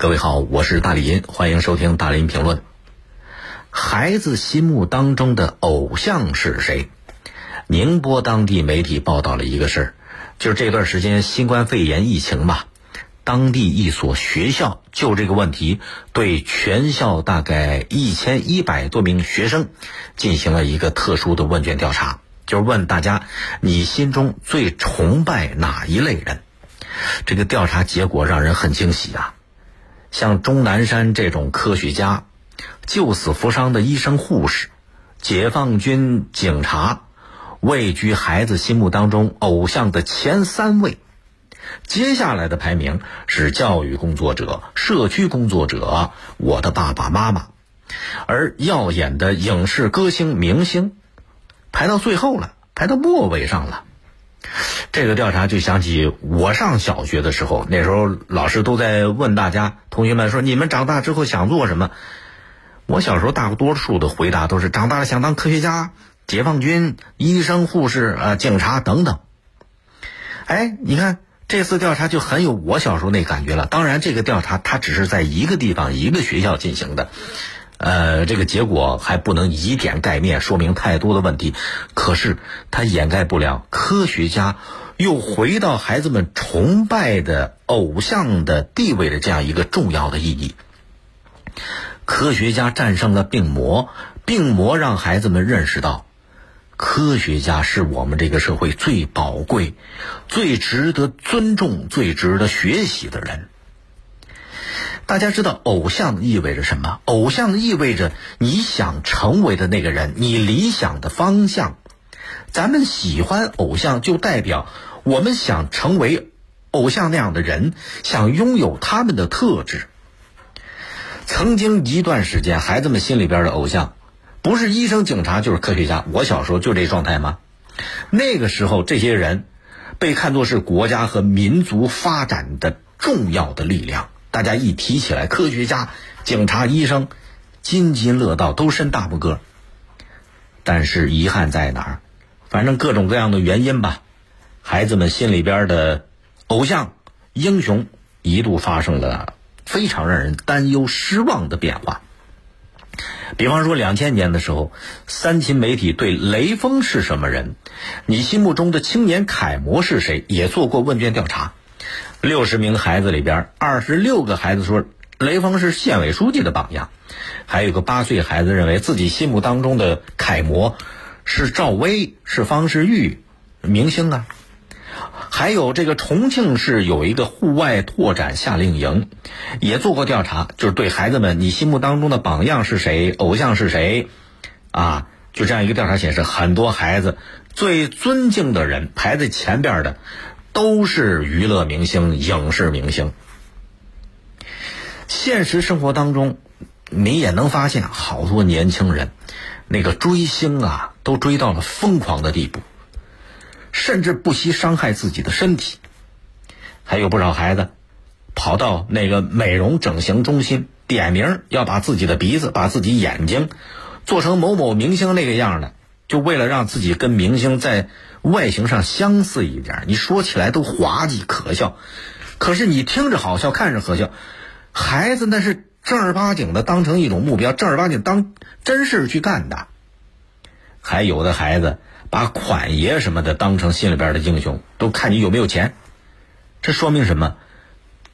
各位好，我是大林，欢迎收听大林评论。孩子心目当中的偶像是谁？宁波当地媒体报道了一个事儿，就是这段时间新冠肺炎疫情嘛，当地一所学校就这个问题，对全校大概一千一百多名学生进行了一个特殊的问卷调查，就是问大家你心中最崇拜哪一类人？这个调查结果让人很惊喜啊！像钟南山这种科学家、救死扶伤的医生、护士、解放军警察，位居孩子心目当中偶像的前三位。接下来的排名是教育工作者、社区工作者、我的爸爸妈妈，而耀眼的影视歌星、明星排到最后了，排到末尾上了。这个调查就想起我上小学的时候，那时候老师都在问大家同学们说：“你们长大之后想做什么？”我小时候大多数的回答都是：“长大了想当科学家、解放军、医生、护士、啊警察等等。”哎，你看这次调查就很有我小时候那感觉了。当然，这个调查它只是在一个地方、一个学校进行的。呃，这个结果还不能以点盖面，说明太多的问题。可是它掩盖不了科学家又回到孩子们崇拜的偶像的地位的这样一个重要的意义。科学家战胜了病魔，病魔让孩子们认识到，科学家是我们这个社会最宝贵、最值得尊重、最值得学习的人。大家知道偶像意味着什么？偶像意味着你想成为的那个人，你理想的方向。咱们喜欢偶像，就代表我们想成为偶像那样的人，想拥有他们的特质。曾经一段时间，孩子们心里边的偶像，不是医生、警察，就是科学家。我小时候就这状态吗？那个时候，这些人被看作是国家和民族发展的重要的力量。大家一提起来，科学家、警察、医生，津津乐道，都伸大拇哥。但是遗憾在哪儿？反正各种各样的原因吧，孩子们心里边的偶像、英雄，一度发生了非常让人担忧、失望的变化。比方说，两千年的时候，三秦媒体对雷锋是什么人，你心目中的青年楷模是谁，也做过问卷调查。六十名孩子里边，二十六个孩子说雷锋是县委书记的榜样，还有个八岁孩子认为自己心目当中的楷模是赵薇，是方世玉，明星啊。还有这个重庆市有一个户外拓展夏令营，也做过调查，就是对孩子们，你心目当中的榜样是谁，偶像是谁，啊，就这样一个调查显示，很多孩子最尊敬的人排在前边的。都是娱乐明星、影视明星。现实生活当中，你也能发现好多年轻人，那个追星啊，都追到了疯狂的地步，甚至不惜伤害自己的身体。还有不少孩子，跑到那个美容整形中心，点名要把自己的鼻子、把自己眼睛做成某某明星那个样的。就为了让自己跟明星在外形上相似一点，你说起来都滑稽可笑，可是你听着好笑，看着可笑。孩子那是正儿八经的当成一种目标，正儿八经当真事去干的。还有的孩子把款爷什么的当成心里边的英雄，都看你有没有钱。这说明什么？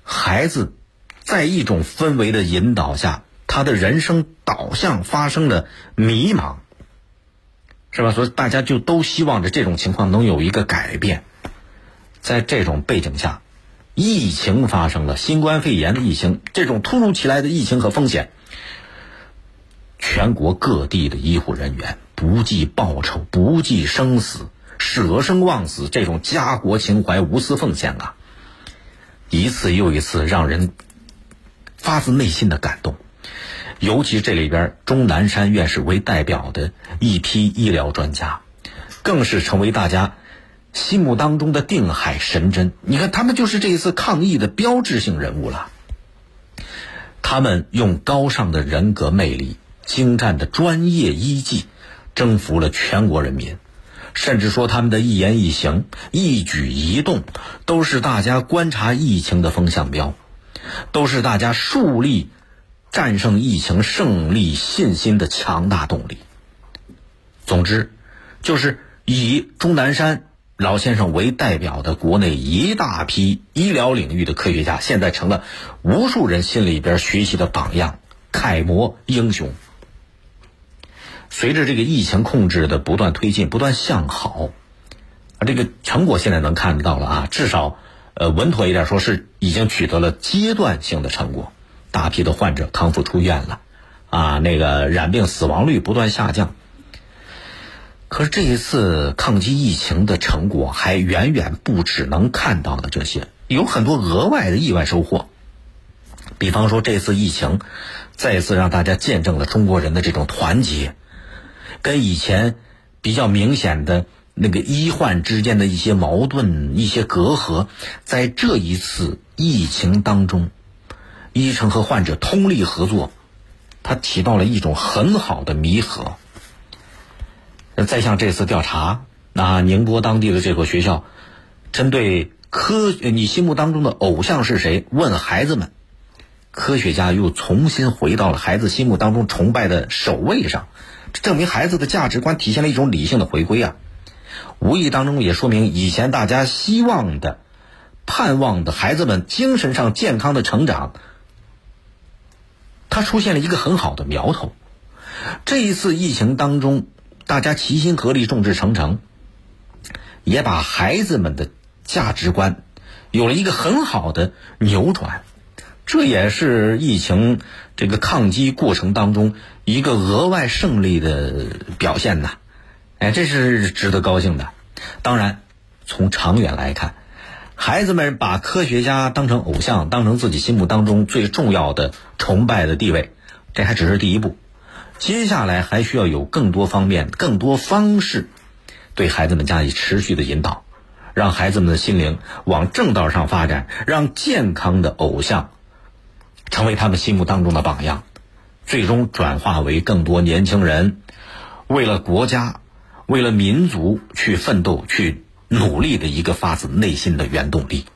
孩子在一种氛围的引导下，他的人生导向发生了迷茫。是吧？所以大家就都希望着这种情况能有一个改变。在这种背景下，疫情发生了，新冠肺炎的疫情，这种突如其来的疫情和风险，全国各地的医护人员不计报酬、不计生死、舍生忘死，这种家国情怀、无私奉献啊，一次又一次让人发自内心的感动。尤其这里边，钟南山院士为代表的一批医疗专家，更是成为大家心目当中的定海神针。你看，他们就是这一次抗疫的标志性人物了。他们用高尚的人格魅力、精湛的专业医技，征服了全国人民。甚至说，他们的一言一行、一举一动，都是大家观察疫情的风向标。都是大家树立战胜疫情胜利信心的强大动力。总之，就是以钟南山老先生为代表的国内一大批医疗领域的科学家，现在成了无数人心里边学习的榜样、楷模、英雄。随着这个疫情控制的不断推进、不断向好，啊，这个成果现在能看得到了啊，至少，呃，稳妥一点说，是已经取得了阶段性的成果，大批的患者康复出院了，啊，那个染病死亡率不断下降。可是这一次抗击疫情的成果还远远不只能看到的这些，有很多额外的意外收获。比方说，这次疫情再一次让大家见证了中国人的这种团结。跟以前比较明显的那个医患之间的一些矛盾、一些隔阂，在这一次疫情当中，医生和患者通力合作，它起到了一种很好的弥合。再像这次调查，那宁波当地的这所学校，针对科你心目当中的偶像是谁？问孩子们，科学家又重新回到了孩子心目当中崇拜的首位上。这证明孩子的价值观体现了一种理性的回归啊，无意当中也说明以前大家希望的、盼望的孩子们精神上健康的成长，它出现了一个很好的苗头。这一次疫情当中，大家齐心合力、众志成城，也把孩子们的价值观有了一个很好的扭转。这也是疫情这个抗击过程当中一个额外胜利的表现呐，哎，这是值得高兴的。当然，从长远来看，孩子们把科学家当成偶像，当成自己心目当中最重要的崇拜的地位，这还只是第一步。接下来还需要有更多方面、更多方式，对孩子们加以持续的引导，让孩子们的心灵往正道上发展，让健康的偶像。成为他们心目当中的榜样，最终转化为更多年轻人为了国家、为了民族去奋斗、去努力的一个发自内心的原动力。